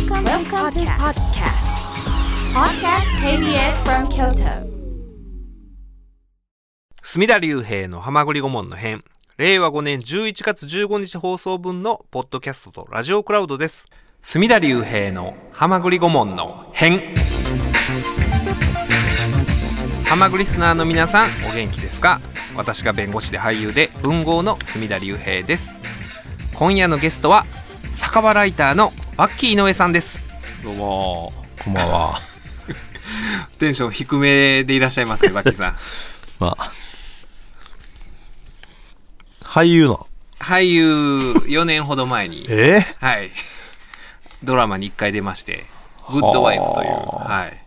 Welcome, Welcome to podcast. Podcast. KBS from Kyoto. 隅田隆平の浜栗顧問の編。令和5年11月15日放送分のポッドキャストとラジオクラウドです。隅田隆平の浜栗顧問の編。浜栗リスナーの皆さんお元気ですか？私が弁護士で俳優で文豪の隅田隆平です。今夜のゲストは酒場ライターのバッキー井上さんですどうも、こんばんは。テンション低めでいらっしゃいますね バッキーさんまあ、俳優の。俳優4年ほど前にえはい。ドラマに一回出まして、グッドワイフという、はい。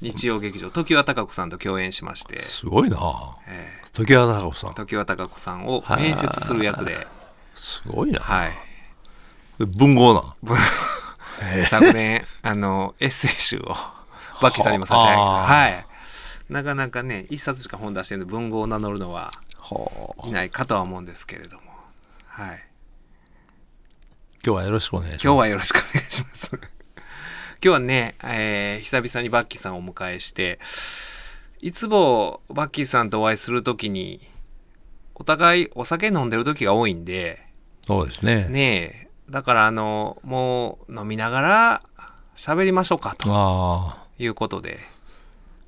日曜劇場、常盤貴子さんと共演しまして、すごいな。え時矢貴子さん。ー、常盤貴子さんをはい面接する役で、すごいな。はい。文豪な。昨年、あの、エッセイ集を、バッキーさんにも差し上げて、はい。なかなかね、一冊しか本出してるんで、文豪を名乗るのははいないかとは思うんですけれども、はい。今日はよろしくお願いします。今日はよろしくお願いします。今日はね、えー久々にバッキーさんをお迎えして、いつもバッキーさんとお会いするときに、お互いお酒飲んでる時が多いんで、そうですね。ねえ、だからあの、もう飲みながら喋りましょうかということで、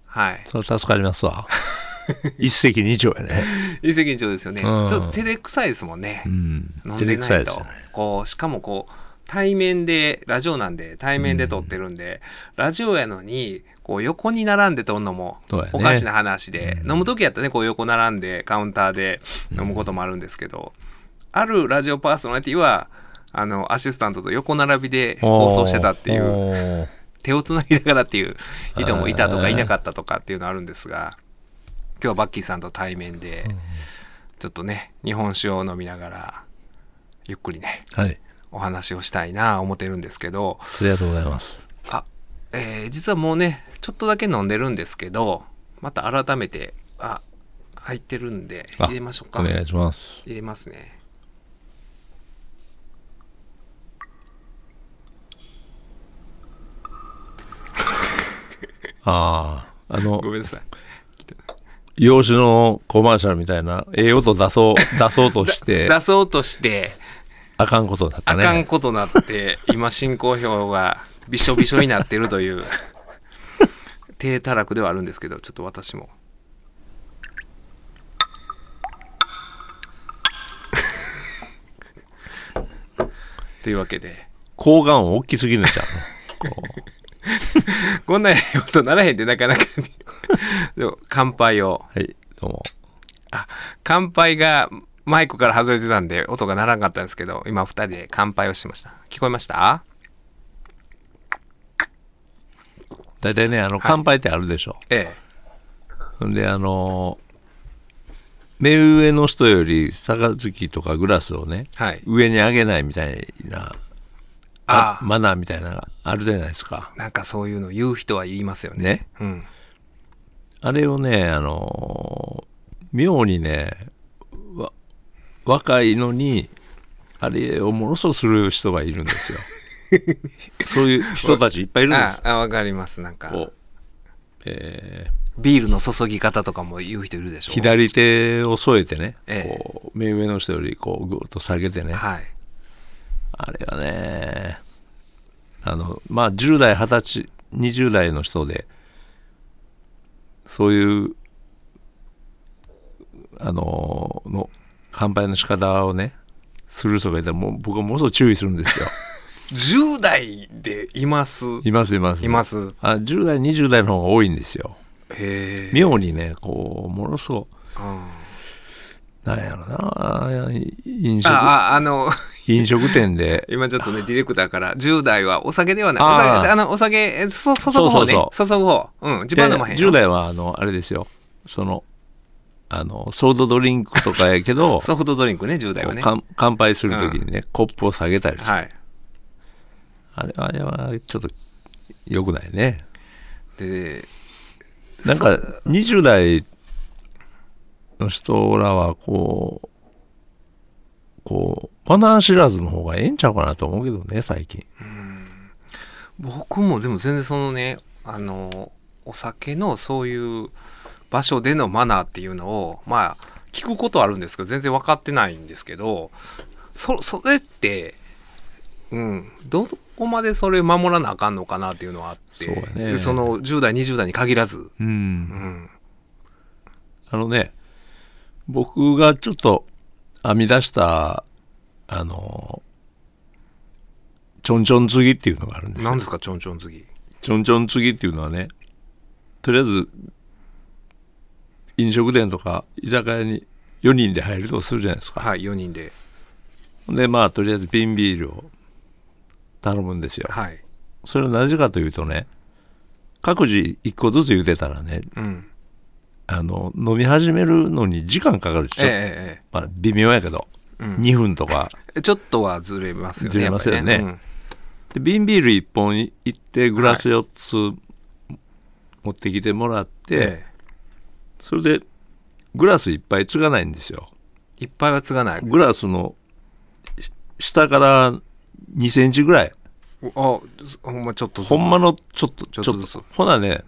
はい。それ助かりますわ。一石二鳥やね。一石二鳥ですよね。ちうんょっと照れくさいですもんねう。ん。飲んでないとくさいですよね。こうしかもこう対面でラジオなんで対面で撮ってるんで、ラジオやのにこう横に並んで撮るのもおかしな話で、飲む時やったらねこう横並んでカウンターで飲むこともあるんですけど、あるラジオパーソナリティはあのアシスタントと横並びで放送してたっていう手をつなぎながらっていう 人もいたとかいなかったとかっていうのあるんですが今日はバッキーさんと対面でちょっとね日本酒を飲みながらゆっくりねはい。お話をしたいな思ってるんですけどありがとうございます。あ、えー実はもうねちょっとだけ飲んでるんですけどまた改めてあ入ってるんであ入れましょうかお願いします。入れますねああ、あのご、めんなさい。洋酒のコマーシャルみたいな、ええ音出そう、出そうとして、出そうとしてあかんことだったね。あかんことなって今進行表がびしょびしょになってるという 低たらくではあるんですけどちょっと私も。というわけで。睾丸音大きすぎるじゃん。こう こんな音ならへんってなかなかにでも乾杯を。はい、どうも。乾杯がマイクから外れてたんで音が鳴らんかったんですけど今二人で乾杯をしました。聞こえました？大体ね、あの、乾杯ってあるでしょ。えほんで、あのー目上の人より杯とかグラスをね、えはい。上に上げないみたいな、ああマナーみたいなのがあるじゃないですか。なんかそういうの言う人は言いますよね。ね。うん。あれをね、あのー妙にね、わ若いのに、あれをものすごくする人がいるんですよ。そういう人たちいっぱいいるんですあ、あわかります。なんか、えビールの注ぎ方とかも言う人いるでしょ。ー左手を添えてね、ええこう目上の人よりこうぐっと下げてね、はい。あれはね、あの、まあ、10代、20歳、20代の人で、そういう、あの、の、乾杯の仕方をね、する人がいたら、もう僕はものすごく注意するんですよ。10代でいます？います、います。います。あ10代、20代の方が多いんですよ。へえ。妙にね、こう、ものすごく、うんなんやろな、飲食、あ、あ、あの、飲食店で、今ちょっとね、ディレクターから、10代はお酒ではない。お酒、あの、お酒、えそ注ぐ方ね。そう注ぐ方。うん、自分飲まへんよ。で10代は、あの、あれですよ、その、あの、ソードドリンクとかやけど、ソフトドリンクね、10代はね。乾乾杯するときにね、コップを下げたりする。はい。あれあれはちょっと良くないね。で、なんか、20代の人らは、こう、こう、マナー知らずの方がええんちゃうかなと思うけどね、最近。僕もでも全然そのねあのお酒のそういう場所でのマナーっていうのをまあ聞くことはあるんですけど全然分かってないんですけどそそれってうんどこまでそれ守らなあかんのかなっていうのはあってそねその10代20代に限らず、う。うんん、あのね、僕がちょっと編み出した、あの、ちょんちょん継ぎっていうのがあるんですよ。何ですかちょんちょん次ちょんちょん継ぎっていうのはね、とりあえず、飲食店とか居酒屋に4人で入るとするじゃないですか。はい4人でで、まあ、とりあえず瓶ビールを頼むんですよ。はいそれはなぜかというとね、各自1個ずつ茹でたらね、うんあの、飲み始めるのに時間かかるでしょ。えええまあ、微妙やけど、えうん。2分とか。えちょっとはずれますよねずれますよね。やっぱりで瓶ビール1本いって、グラス4つ持ってきてもらって、それで、グラスいっぱいつがないんですよ。えいっぱいは継がない。グラスのし下から2センチぐらい。あほんまちょっとずつ。ほんまのちょっと、ちょっとずつ。ほなね、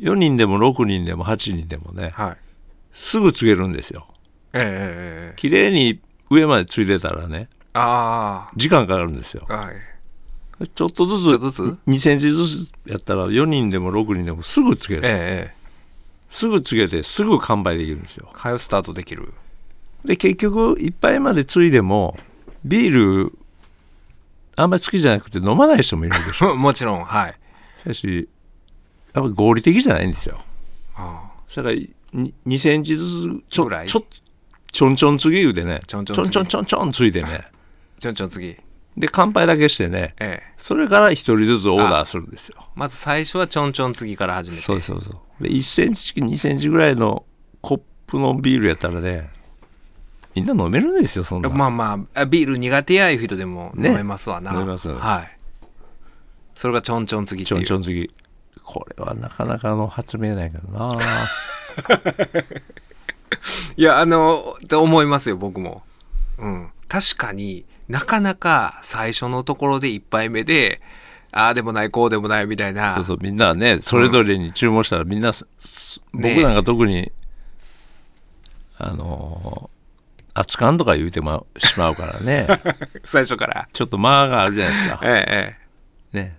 4人でも6人でも8人でもね、はいすぐつげるんですよ。ええええええ綺麗に上までついてたらね、あ時間かかるんですよ。あはいちょっとずつ、とずつ？2センチずつやったら4人でも6人でもすぐつげる。ええええすぐつげてすぐ乾杯できるんですよ。早スタートできるで、結局、一杯までついでも、ビール、あんまり好きじゃなくて飲まない人もいるでしょ。もちろんはいしかし、やっぱ合理的じゃないんですよ。あだから、に2センチずつ、ちょ、ぐらい？ちょ、ちょんちょんつぎ言うでね、ちょんちょんちょんちょんちょんついてね、あ ちょんちょん次えで、乾杯だけしてね、えそれから一人ずつオーダーするんですよ。まず最初はちょんちょん次から始めて。そうそうそう。で、1センチ、2センチぐらいのコップのビールやったらね、みんな飲めるんですよ、そんな。まあまああビール苦手やいう人でもね飲めますわな、飲めますはい。それがちょんちょん次ってちょいうんちょん次。これはなかなかの発明ないけどな。いやあのって思いますよ僕も。うん。確かになかなか最初のところで1杯目でああでもないこうでもないみたいな。そうそう、みんなね、それぞれに注文したらみんな、僕なんか特に、あのー、熱燗とか言うてましまうからね、最初から。ちょっと間があるじゃないですか。ええええ。ね。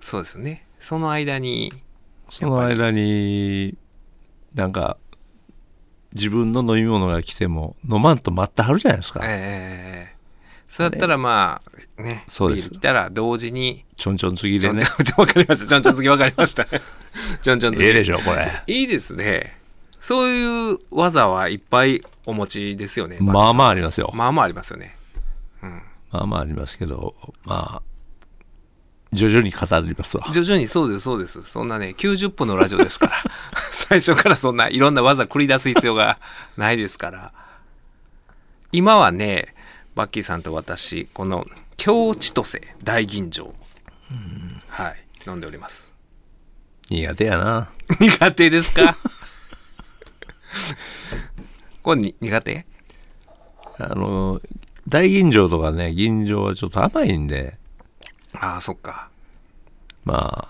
そうですよねその間にその間に、なんか、自分の飲み物が来ても飲まんと待ってはるじゃないですか。ええそうやったらまあねそうです。ビール来たら同時にちょんちょん次でね。ちょんち。ょんちょんわかりました。ちょんちょん次わかりました。ちょんちょん次ええでしょ、これ。いいですね。そういう技はいっぱいお持ちですよね。まあまああありますよ。まあまあありますよね。うん。まあまあありますけど、まあ、徐々に語りますわ。徐々にそうですそうです。そんなね90分のラジオですから。最初からそんないろんな技繰り出す必要がないですから。今はねバッキーさんと私この京千歳大吟醸。はい飲んでおります。苦手やな。苦手ですか？これに苦手？あの、大吟醸とかね、吟醸はちょっと甘いんで、ああそっかま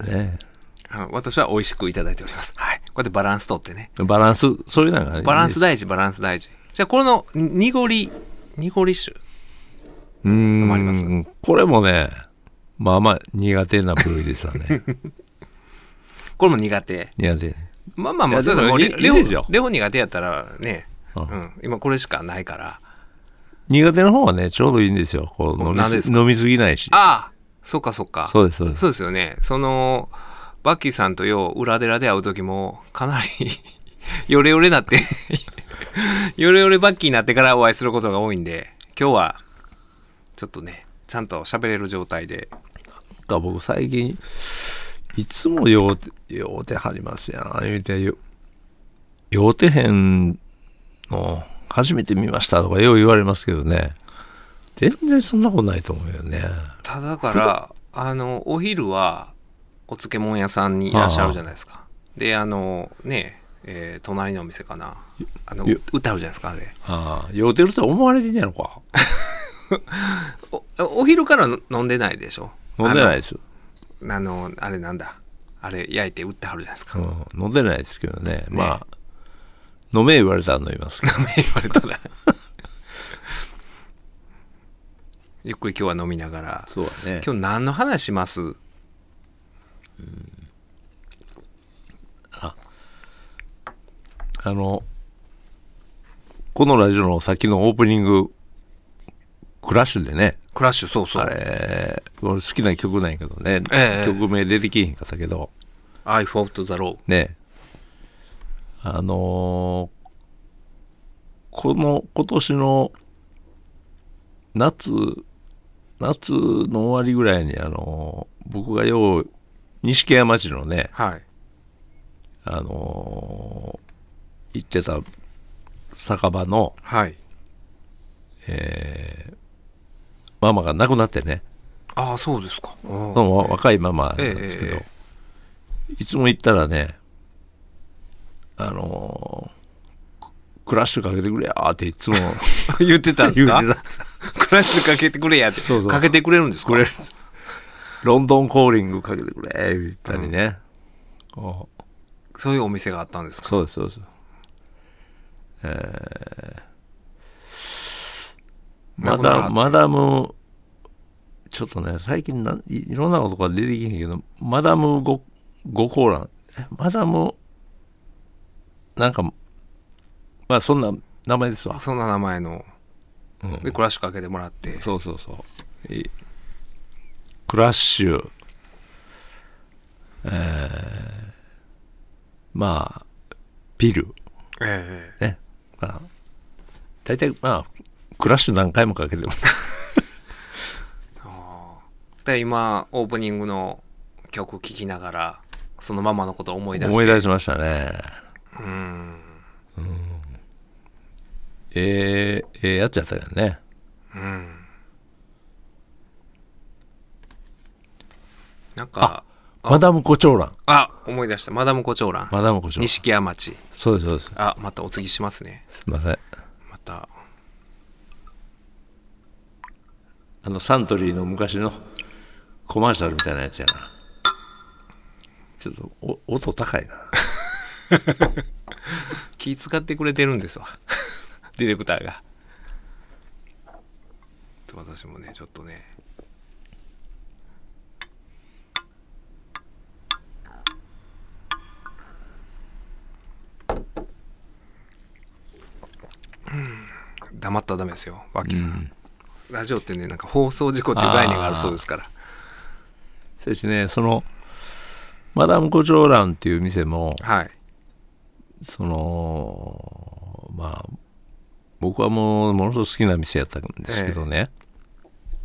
あ、ね、あ私は美味しくいただいております。はい。こうやってバランスとってね。バランス、そういうのがね、バランス大事バランス大事。じゃあこの濁り濁り酒うーん。あります？これもね、まあまあ苦手な部類ですわね。これも苦手。苦手。まあまあまあ、それでもレレオいいですよ。レオ苦手やったらね、ううんん、今これしかないから。苦手の方はね、ちょうどいいんですよ。こう飲み何ですか？飲みすぎないし。ああそっかそっか。そうです、そうです。そうですよね。その、バッキーさんとよう裏寺で会う時も、かなり ヨレヨレなって、ヨレヨレバッキーになってからお会いすることが多いんで、今日は、ちょっとね、ちゃんと喋れる状態で。なんか僕最近、いつも酔うて、酔うてはりますやん。言うて、よ酔うてへんの、初めて見ましたとかよう言われますけどね。全然そんなことないと思うよね。ただから、あの、お昼は、お漬物屋さんにいらっしゃるじゃないですか。で、あの、ね、えー隣のお店かな。あの、よ歌うじゃないですか、あれ。ああ、酔うてると思われてんやろか。おお昼からの飲んでないでしょ飲んでないですよ。あの、あれなんだ。あれ焼いて売ってはるじゃないですか。うん、飲んでないですけどね。まあ、飲め言われたら飲みますけど。言われたら。ゆっくり今日は飲みながら。そうだね。今日何の話します？あの、このラジオのさっきのオープニング、クラッシュでね、クラッシュ、そうそう。あれ、俺好きな曲なんやけどね、ええ曲名出てきへんかったけど、I fought the law. ね、あのーこの今年の夏、夏の終わりぐらいに、あのー僕がよう、錦山町のね、はい。あのー行ってた酒場の、はい。えーママが亡くなってね、ああ、そうですか。若いママなんええですけど、えいつも行ったらね、あのークラッシュかけてくれやーっていつも 言ってたんですか？言うてたんですクラッシュかけてくれやって。そうそう。かけてくれるんですか？くれるんです。ロンドンコーリングかけてくれ言ったりね、こうそういうお店があったんですか？そうですそうです。えーマ亡くならはったダマダムちょっとね最近ないいろんなことが出てきへんけどマダムゴゴコーラン。えマダムなんかまあそんな名前ですわ。そんな名前の。うん。で、クラッシュかけてもらって。そうそうそう。いクラッシュ。えーまあピル。えね。まあ大体まあクラッシュ何回もかけても。えで、今、オープニングの曲聴きながら、そのママのことを思い出して。思い出しましたねうん。ええええやつやったよねうん。なんか、あマダムコチョウランあ、思い出した。マダムコチョウラン。マダムコチョウラン錦屋町。そうですそうですあ、またお継ぎしますね。すいませんまた。あのサントリーの昔のコマーシャルみたいなやつやなちょっとお音高いな 気使ってくれてるんですわ。ディレクターが。私もね、ちょっとね。うん黙ったらダメですよ、バッキーさん。ラジオってね、なんか放送事故っていう概念があるそうですから。そしてねそのマダムコチョウランっていう店もはい。そのまあ僕はもうものすごく好きな店やったんですけどね、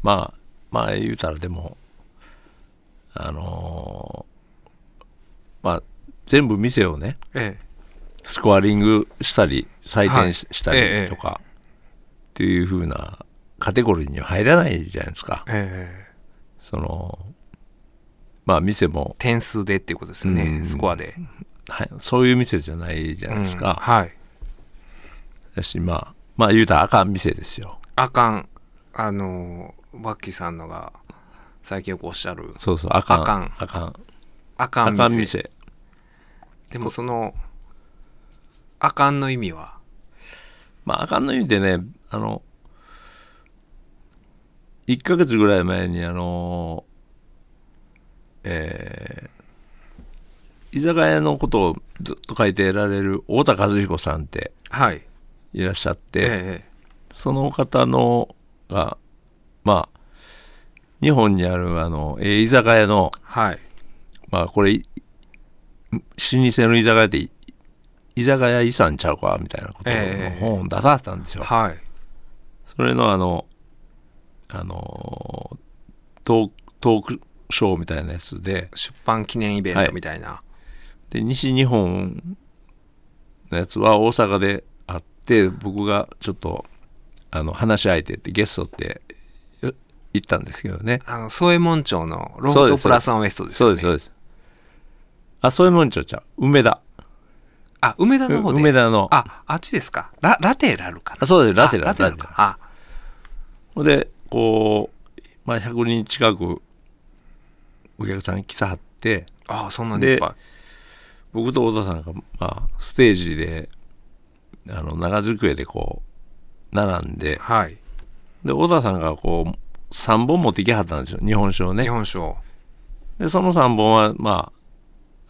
まあまあ言うたらでもあのーまあ全部店をねえスコアリングしたり採点し,、はい。たりとか、っていう風なカテゴリーには入らないじゃないですか。え。ええ。そのまあ店も、点数でっていうことですよね、うん。スコアで。はい、そういう店じゃないじゃないですうん。か、はい。だしまあまあ言うたらあかん店ですよ。あかん。あのー、バッキーさんのが最近よくおっしゃる、そうそうあかん。あかん。あかん。あかん店。あかん店。でもその、あかんの意味は、まああかんの意味でねあの1ヶ月ぐらい前にあのえー居酒屋のことをずっと書いてられる太田和彦さんってはい。いらっしゃって、えその方のがまあ日本にあるあの、えー居酒屋のえはい。まあこれい老舗の居酒屋でい居酒屋遺産ちゃうかみたいなことええの本を出されたんですよ、はい。それのあのあのトークトークショーみたいなやつで出版記念イベントみたいな。で西日本のやつは大阪であって僕がちょっとあの話し相手ってゲストってよ行ったんですけどねあの、宗右衛門町のロフトプラスワンウエストですよね。そうですそうですあそういうもんちょちゃう梅田あ、梅田の方で。梅田のあ、あっちですか。ラ、ラテラルかな。あそうですラテラルあラテラルか。あ、ほんでこう、まあ、100人近くお客さん来たはってああそんなにいっぱ僕と太田さんが、まあ、ステージであの長机でこう並んいではい。で太田さんがこう3本持ってきはったんですよ。日本酒をね。日本酒を。でその3本はま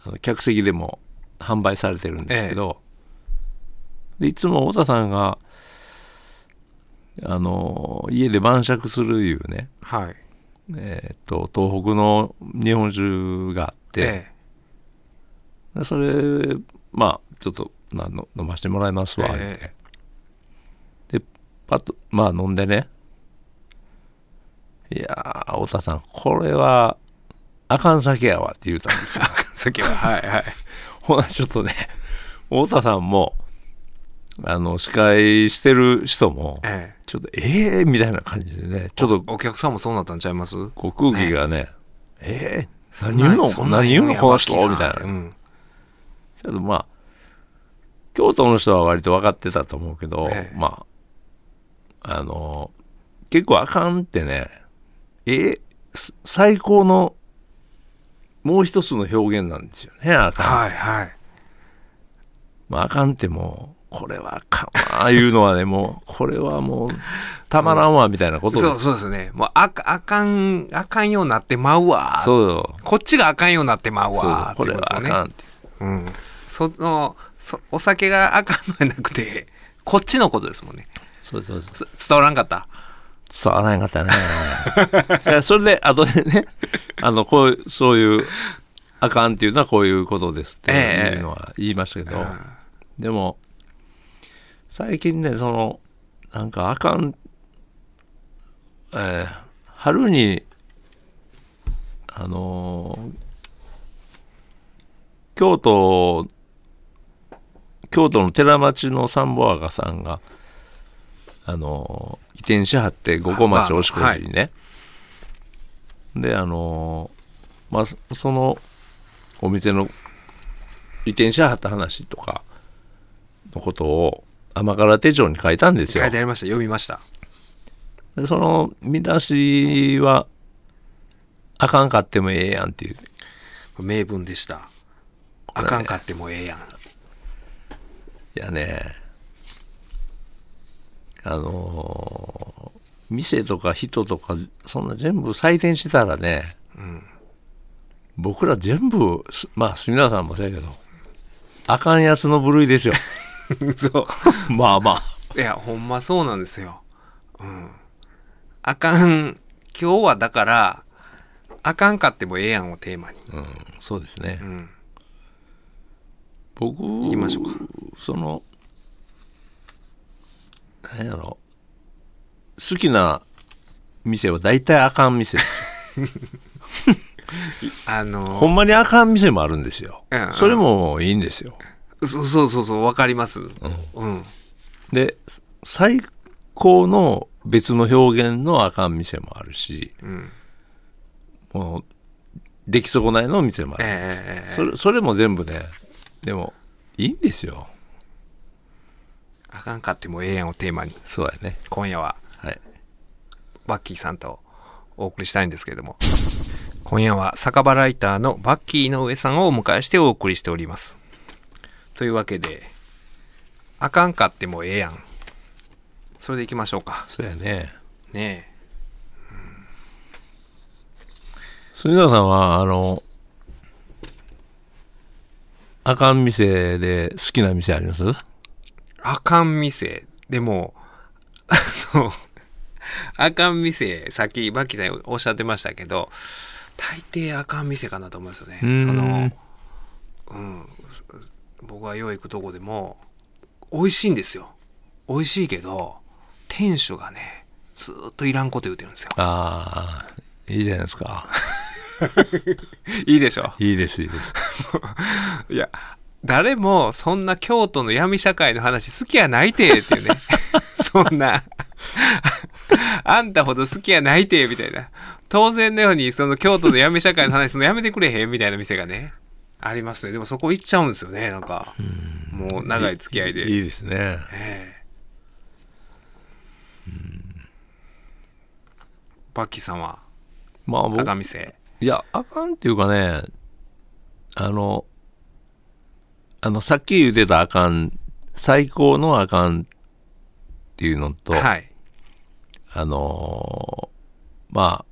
あ客席でも販売されてるんですけど、でいつも太田さんがあの家で晩酌するいうね、はい。えーっと東北の日本酒があって、えでそれまあちょっとなの飲ませてもらいますわ、って。でパッとまあ飲んでね。いやー太田さんこれはあかん酒やわって言うたんですよ。えさっきははいはい。ほなちょっとね太田さんもあの司会してる人もえちょっとええみたいな感じでねちょっとお客さんもそうなったんちゃいます？こう空気がねええそんな何言うの？そんな何言うのやこの人？みたいな。うんけどまあ京都の人は割と分かってたと思うけど、ええ。まああの結構あかんってねえす最高のもう一つの表現なんですよねあかん、はいはい。まあ、あかんってもうこれはあかんわいうのはねもうこれはもうたまらんわみたいなこと。です、そうそうですね。もうあかあかんあかんようになってまうわ。そう。よこっちがあかんようになってまうわこれはあかんって。うんそのそお酒があかんのじゃなくてこっちのことですもんね。そうそうそうつ伝わらんかった？伝わらなかったね。それそれで後でね あのこういうそういうあかんっていうのはこういうことですっていうのは言いましたけど、でも最近ねそのなんかあかん、えー春にあのー京都京都の寺町のサンボアガさんがあのー移転しはって五湖町おしこ寺にね、であのーまあそそのお店の移転しはった話とかのことを甘辛手帳に書いたんですよ。書いてありました。読みました。でその見出しはあかんかってもええやんっていう。名文でした。あかんかってもええやんいやねあのー店とか人とかそんな全部採点してたらね、ん。僕ら全部すまあ隅田さんもそうやけどあかんやつの部類ですよ。そう まあまあ。いやほんまそうなんですよ。うん。あかん今日はだからあかんかってもええやんをテーマに。うんそうですね。うん僕行きましょうか。その何やろ。好きな店は大体あかん店ですよ。あのほんまにあかん店もあるんですよ。うんうん。それもいいんですよ。そうそうそうそうわかります。うん。で最高の別の表現のあかん店もあるしうん。もう出来損ないの店もある、ええええ。それそれも全部ねでもいいんですよ。あかんかってもええやんをテーマに。そうやね。今夜ははい。バッキーさんとお送りしたいんですけれども。今夜は酒場ライターのバッキーの上さんをお迎えしてお送りしております。というわけであかんかってもええやん。それでいきましょうか。そうやね。ね杉田さんはあのあかん店で好きな店あります？えあかん店。でもあのあかん店さっきバッキーさんおっしゃってましたけど大抵あかん店かなと思いますよね。うーん。そのうん僕がよう行くとこでも美味しいんですよ。美味しいけど店主がねずーっといらんこと言うてるんですよ。ああいいじゃないですか いいでしょ？いいですいいです。いや誰もそんな京都の闇社会の話好きやないてっていうね。そんな。あんたほど好きやないてみたいな。当然のようにその京都の闇社会の話するのやめてくれへんみたいな店がねありますね。でもそこ行っちゃうんですよねなんか。もう長い付き合いで。いいですね。ええ。バッキーさんは？まあ僕赤店いやあかんっていうかねあのあのさっき言ってたあかん最高のあかんっていうのと、はい。あのーま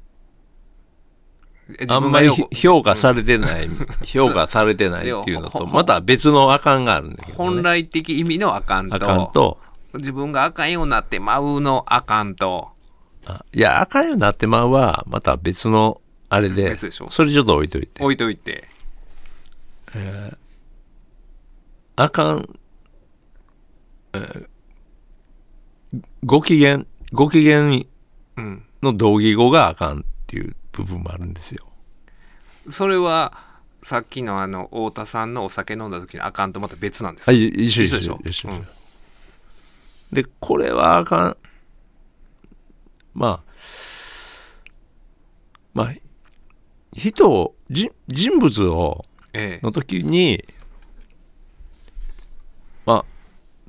えああんまり評価されてない、評価されてないっていうのと、また別のあかんがあるんだけど、ね。本来的意味のあかんと。あかんと、自分があかんようになってまうのあかんと。あいや、あかんようになってまうは、また別のあれで、別でしょ？それちょっと置いといて。置いといて。あかん、えーご機嫌、ご機嫌うん。の同義語があかんっていう部分もあるんですよ。それはさっきのあの太田さんのお酒飲んだ時のあかんとまた別なんですか？あい一緒一緒一緒一緒。うん。で、これはあかん。まあ、まあ、人を、人人物を、ええ。の時に、まあ、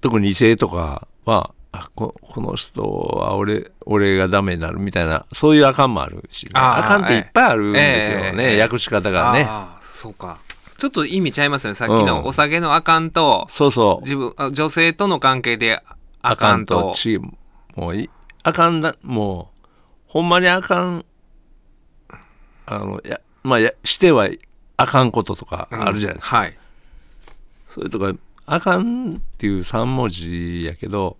特に異性とかは、あここの人は俺俺がダメになるみたいな、そういうあかんもあるし、ね、あーあかんっていっぱいあるんですよね、ええ。訳し方がね。ああそうか。ちょっと意味ちゃいますよね。さっきうん。のお酒のあかんと、そうそう。自分あ女性との関係であかんと。チーム。もうい、あかんだ、もう、ほんまにあかん、あの、や、まあ、や、してはあかんこととかあるじゃないですか。か、はい。それとか、あかんっていう3文字やけど、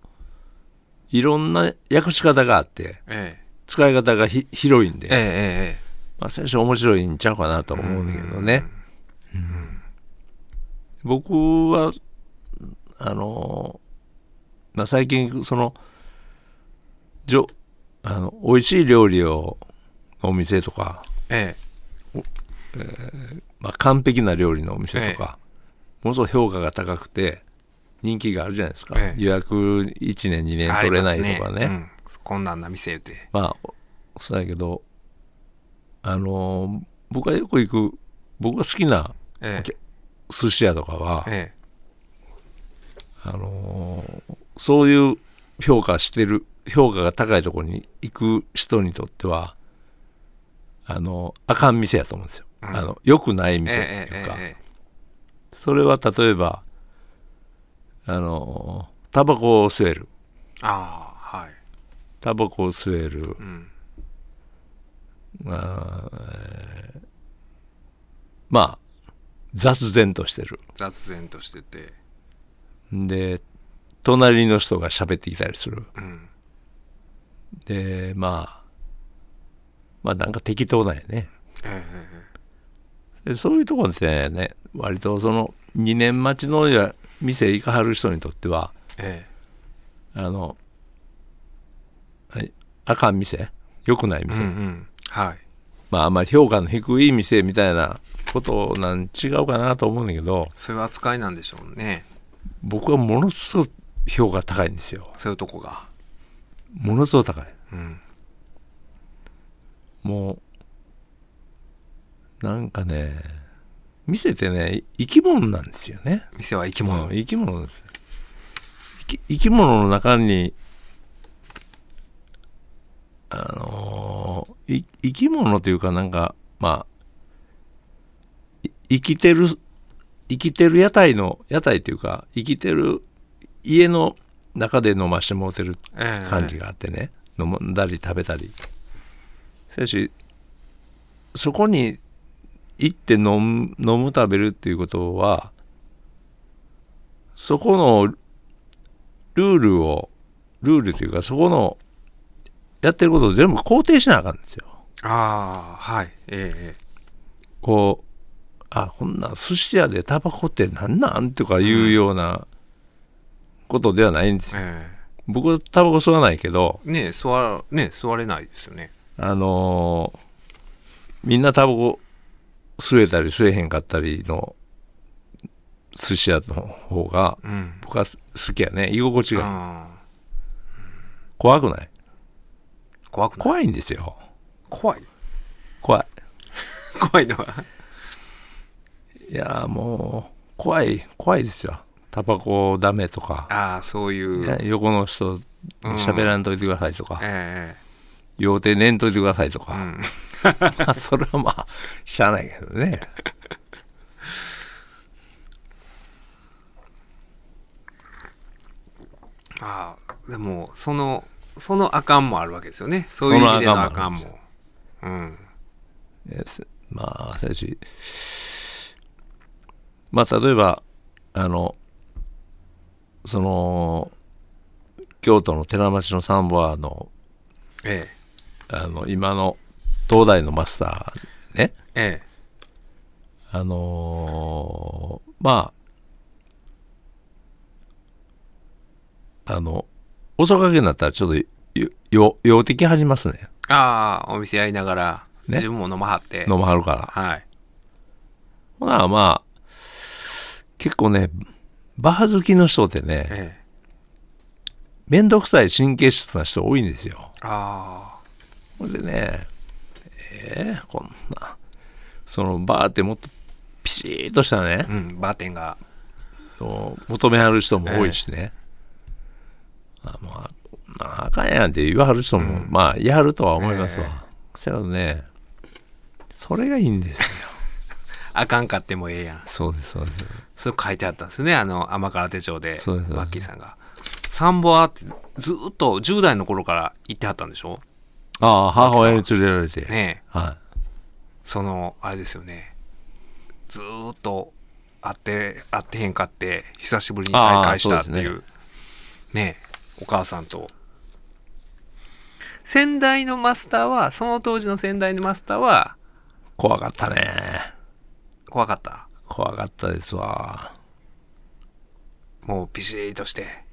いろんな訳し方があって、え使い方がひ広いんで、えええええまあ、最初面白いんちゃうかなと思うんだけどね。うん。僕は、あの、まあ、最近、その、じょ、あの、美味しい料理を、お店とか、えまあ、完璧な料理のお店とか、ものすごい評価が高くて、人気があるじゃないですか。ええ。予約1年、2え年取れないとかね。ありますうん。こんなんな店でまあ、そうだけど、あの、僕がよく行く、僕が好きなええ。寿司屋とかは、え。あのーそういう評価してる評価が高いところに行く人にとってはあのあかん店やと思うんですよ、うん。あの良くないえ店えっていうか、ええそれは例えばあのータバコを吸える。ああはい。タバコを吸える。うん。あーえーまあ雑然としてる。雑然としてて。で隣の人が喋ってきたりする。うん。でまあまあなんか適当なんやね。ええでそういうところってね割とその2年待ちのや店行かはる人にとってはええ。あのはいあかん店良くないええう店、んうん。はい。まああんまり評価の低い店みたいなことなん違うかなと思うんだけどそういう扱いなんでしょうね。僕はものすごく評価高いんですよ。そういうとこが。ものすごく高い。うんもうなんかね店ってね生き物なんですよね。店は生き生物生き物です生き生き物の中にあのーい生き物というかなんかまあい生きてる生きてる屋台の屋台というか生きてる家の中で飲ましてもうてるええ。感じがあってね、飲んだり食べたりしかしそこに行って飲む飲む食べるっていうことはそこのルールをルールというかそこのやってることを全部肯定しなあかんんですよ。ああはい。えええこうあこんな寿司屋でタバコってなんなんとかいうようなことではないんですよ、ええ。僕はタバコ吸わないけどえねえ座ねえ座れないですよねあのーみんなタバコ吸えたり吸えへんかったりの寿司屋の方がうん。僕は好きやね。居心地が。いいあ怖くない？あ怖くない？怖いんですよ。怖い？怖い。怖いのは？いやーもう怖い怖いですよ。タバコダメとか、ああそういう。横の人に喋らんといてくださいとか、ええ要点念んといてくださいとか、うん。まあそれはまあしゃあないけどね ああ、でも、その、そのあかんもあるわけですよね。そういう意味でのあかんも。うん。まあ最初まあ例えばあのその京都の寺町のサンボアのえあの今の東大のマスターねえ。えあのーまああの遅かけになったらちょっとよよ用的張りますねえ。ああ、お店やりながら、ね自分も飲まはって。飲まはるからはい。ほなまあ結構ねバー好きの人ってねええ。めんどくさい神経質な人多いんですよあほんでねえー、こんなそのバーってもっとピシッとしたねあ。、うん、バーテンが。を求めはる人も多いしね、あまああかんやんって言わはる人も、まあ言いはるとは思いますわ、えせやけどねそれがいいんですよ あかんかってもええやん。そうですそうですそう書いてあったんですよね。あの、甘辛手帳で。マッキーさんが。サンボアってずっと10代の頃から行ってはったんでしょ？ああ母親に連れられて、ねえ。はその、あれですよね。ずーっと会って、会ってへんかって、久しぶりに再会したっていう。ねえ、お母さんと。先代のマスターは、その当時の先代のマスターは、い怖かったね怖かった？怖かったですわもうビシーとして。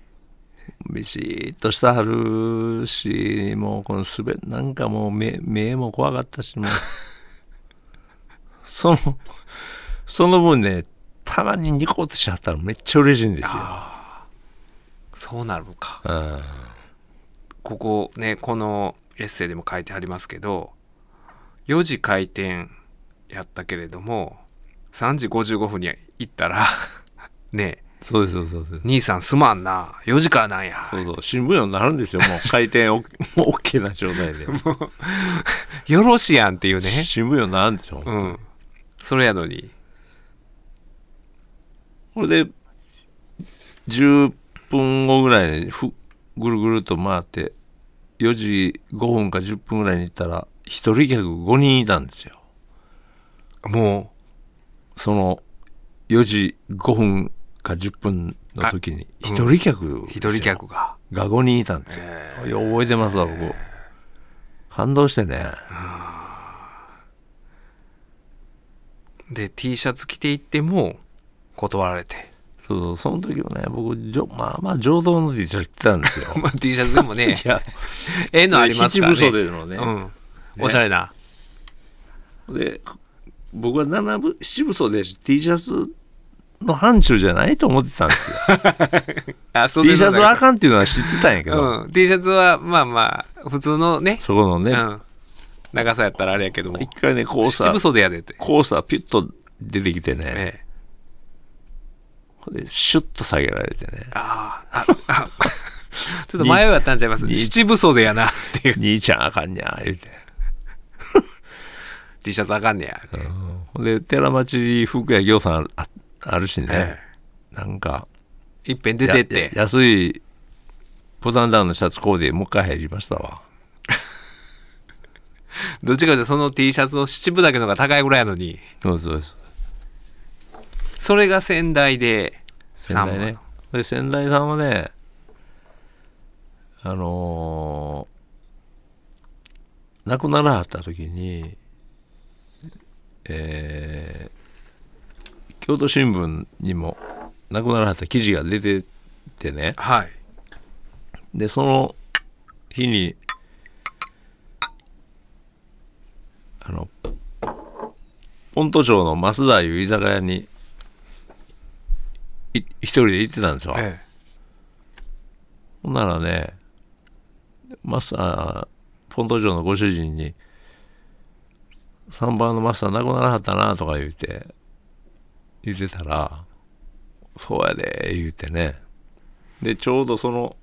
ビシッとしたはるしもうこのすべなんかもう目目も怖かったしもう。そのその分ねたまにニコッとしはったらめっちゃ嬉しいんですよ、そうなるか。うん、ここね、このエッセイでも書いてありますけど、4時開店やったけれども、3時55分に行ったら、ねそうですそうですそうです兄さんすまんな、4時からなんや。そうそう新聞読になるんですよもう回転お もう OK な状態でよろしやんっていうね。新聞読になるんですよ、うん。それやのに。これで10分後ぐらいにふぐるぐると回って4時5分か10分ぐらいに行ったら一人客5人いたんですよもその4時5分か10分の時にあ一人客う、一人客が。が5人いたんですよ、えよう覚えてますわ僕感動してねで、T シャツ着て行っても、断られて。そうそうその時はね僕じょまあまあ上等の T シャツ着てたんですよ まあ T シャツでもね、ええのありますからね。七分袖のねうん。おしゃれな。で僕は七分七分袖 T シャツの範疇じゃないと思ってたんですよ あ、T シャツはあんかんっていうのは知ってたんやけど、うん。T シャツは、まあまあ、普通のね、そこのね、うん。長さやったらあれやけども。一回ねコースタ七袖やでって。コースターピュッと出てきてね、ええ。でシュッと下げられてねああ、あ、あ、ちょっと迷ったんちゃいます？に七分袖やなっていう。兄ちゃんあかんにゃ言うて T シャツあかんねや。ほんで寺町福屋行さんあるああるしね、えなんかえ。いっぺん出てって。や安いボタンダウンのシャツコーデもう一回入りましたわ。どっちかというとその T シャツの七分だけのが高いぐらいやのに、そうそうそう。それが仙台で、仙台ね。で仙台さんはねあのー亡くならはった時にえー京都新聞にも亡くならはった記事が出ててね。はい。でその日にあのポント町の増田いう居酒屋にい一人で行ってたんですよ、えほんならねマスターポント町のご主人に「3番のマスター亡くならはったな」とか言うて言ってたら「そうやで」言うてね。でちょうどその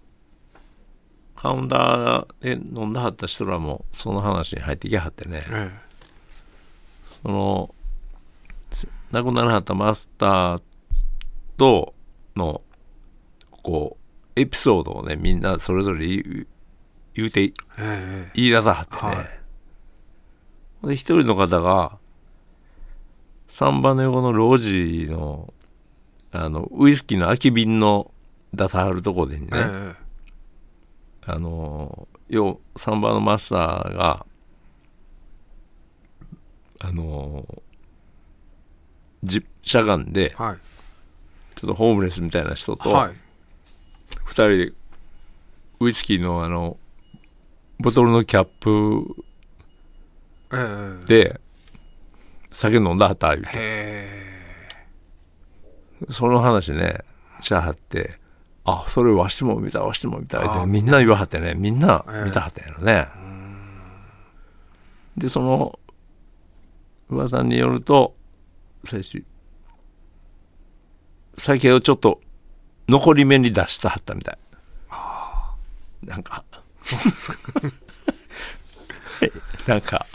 カウンターで飲んだはった人らもその話に入ってきはってね。えそのつ亡くならはったマスターとのこうエピソードをねみんなそれぞれ言うてええ。言い出さはってね、はい。で一人の方が3番の横のロージのあのウイスキーの空き瓶の出さはるとこでにね、ええ。あの要3番のマスターがあのじしゃがんではい。ちょっとホームレスみたいな人とはい。2人でウイスキーのあのボトルのキャップええ。で酒飲んだはった言うて。その話ねしゃはってあそれわしも見たわしも見たっあてみんな言わはってねみんなええ。見たはったんやろね、でその噂によると最初酒をちょっと残り目に出したはったみたい。なんか。なんか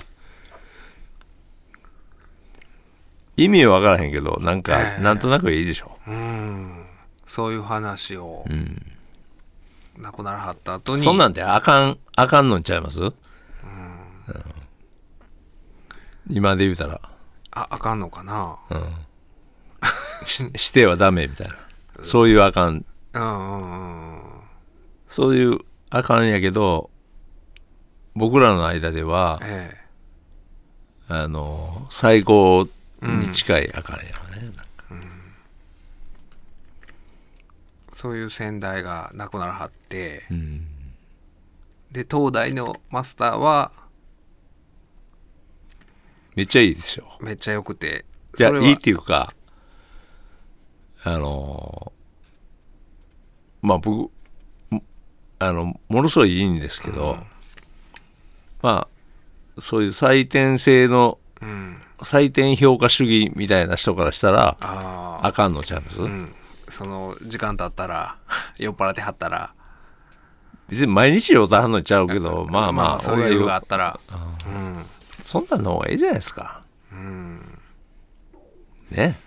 意味は分からへんけどなんかええ。なんとなくいいでしょ、うん。そういう話をうん、亡くならはった後に。そんなんてあかんあかんのんちゃいます、うん。今で言うたら。ああかんのかな？し してはダメみたいな。そういうあかん。うんうんうん。そういうあかんやけど僕らの間ではえ。あの最高に近いあかん。やろね、えそういう先代が亡くならはってうん。で東大のマスターはめっちゃいいですよめっちゃ良くていやいいっていうかあのまあ僕もあのものすごいいいんですけど、まあそういう採点制のうん採点評価主義みたいな人からしたらああかんのちゃいます、あうん。その時間経ったら 酔っ払ってはったら。別に毎日酔うたはんのちゃうけどまあまあそういうのがあったら。う。ん。そんなんの方がいいじゃないですか。うん。ね。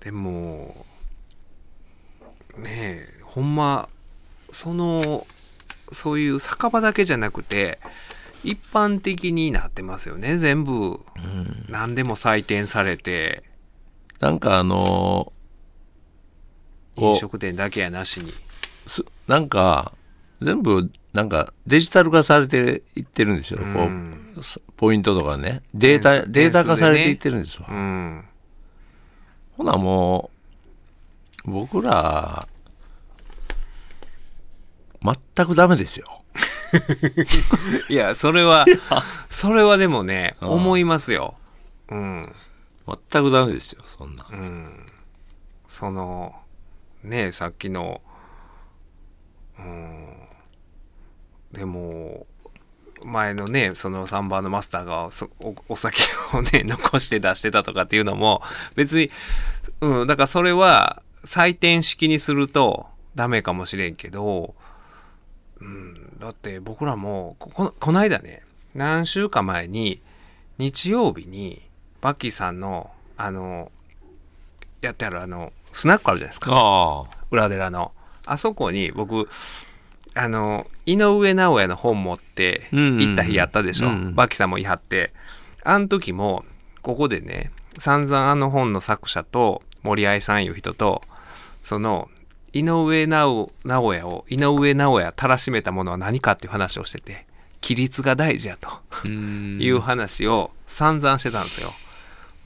でもねえほんまそのそういう酒場だけじゃなくて一般的になってますよね全部。うん。何でも採点されて。なんかあのこう飲食店だけやなしに。すなんか全部なんかデジタル化されていってるんですよ、こうん。うすポイントとかね。データデータ化されていってるんですよ、うん。ほなもう僕ら全くダメですよいやそれはそれはでもねうん。思いますよ。うん。全くダメですよそんな。うん。そのねさっきのうん。でも前のねその3番のマスターがそおお酒をね 残して出してたとかっていうのも別にうんだからそれは採点式にするとダメかもしれんけど、うん、だって僕らもこここの間ね何週間前に日曜日にバッキーさんのあのやってあるあのスナックあるじゃないですか。裏寺の。あそこに僕あの井上尚弥の本持って行った日やったでしょ、うんうん。バッキーさんも言い張って。あの時もここでね散々あの本の作者と森愛さんいう人とその井上尚尚弥を井上尚弥たらしめたものは何かっていう話をしてて規律が大事やとうんいう話を散々してたんですよ。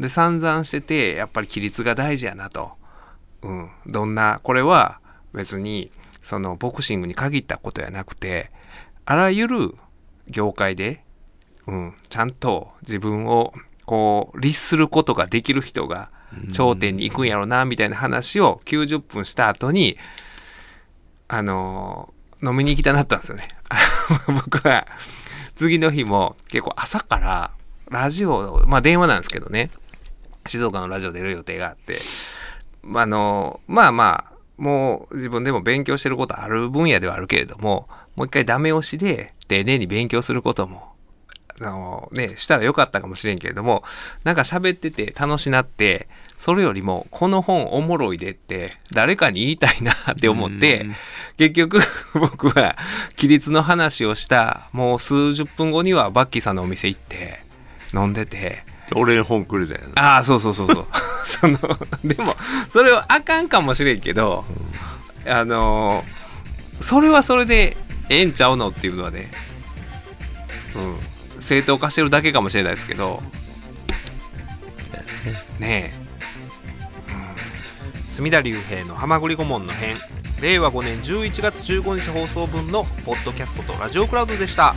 で散々しててやっぱり規律が大事やなと。うん、どんなこれは別にそのボクシングに限ったことやなくてあらゆる業界で、うん、ちゃんと自分をこう律することができる人が頂点に行くんやろなみたいな話を90分した後にあの飲みに行きたなったんですよね。僕は。次の日も結構朝からラジオまあ電話なんですけどね。静岡のラジオ出る予定があって、あ、あのまあまあもう自分でも勉強してることある分野ではあるけれどももう一回ダメ押しで丁寧に勉強することも、あのね、したらよかったかもしれんけれども、なんか喋ってて楽しなって、それよりも、この本おもろいでって、誰かに言いたいなって思って、結局、僕は、規律の話をした、もう数十分後にはバッキーさんのお店行って、飲んでて、俺に本くれだよねああ、そうそうそうそう。その、でも、それはあかんかもしれんけど、あのーそれはそれでええんちゃうのっていうのはね、うん、正当化してるだけかもしれないですけど、ねえ。うん、隅田隆平の「はまぐり顧問の編」令和5年11月15日放送分のポッドキャストとラジオクラウドでした。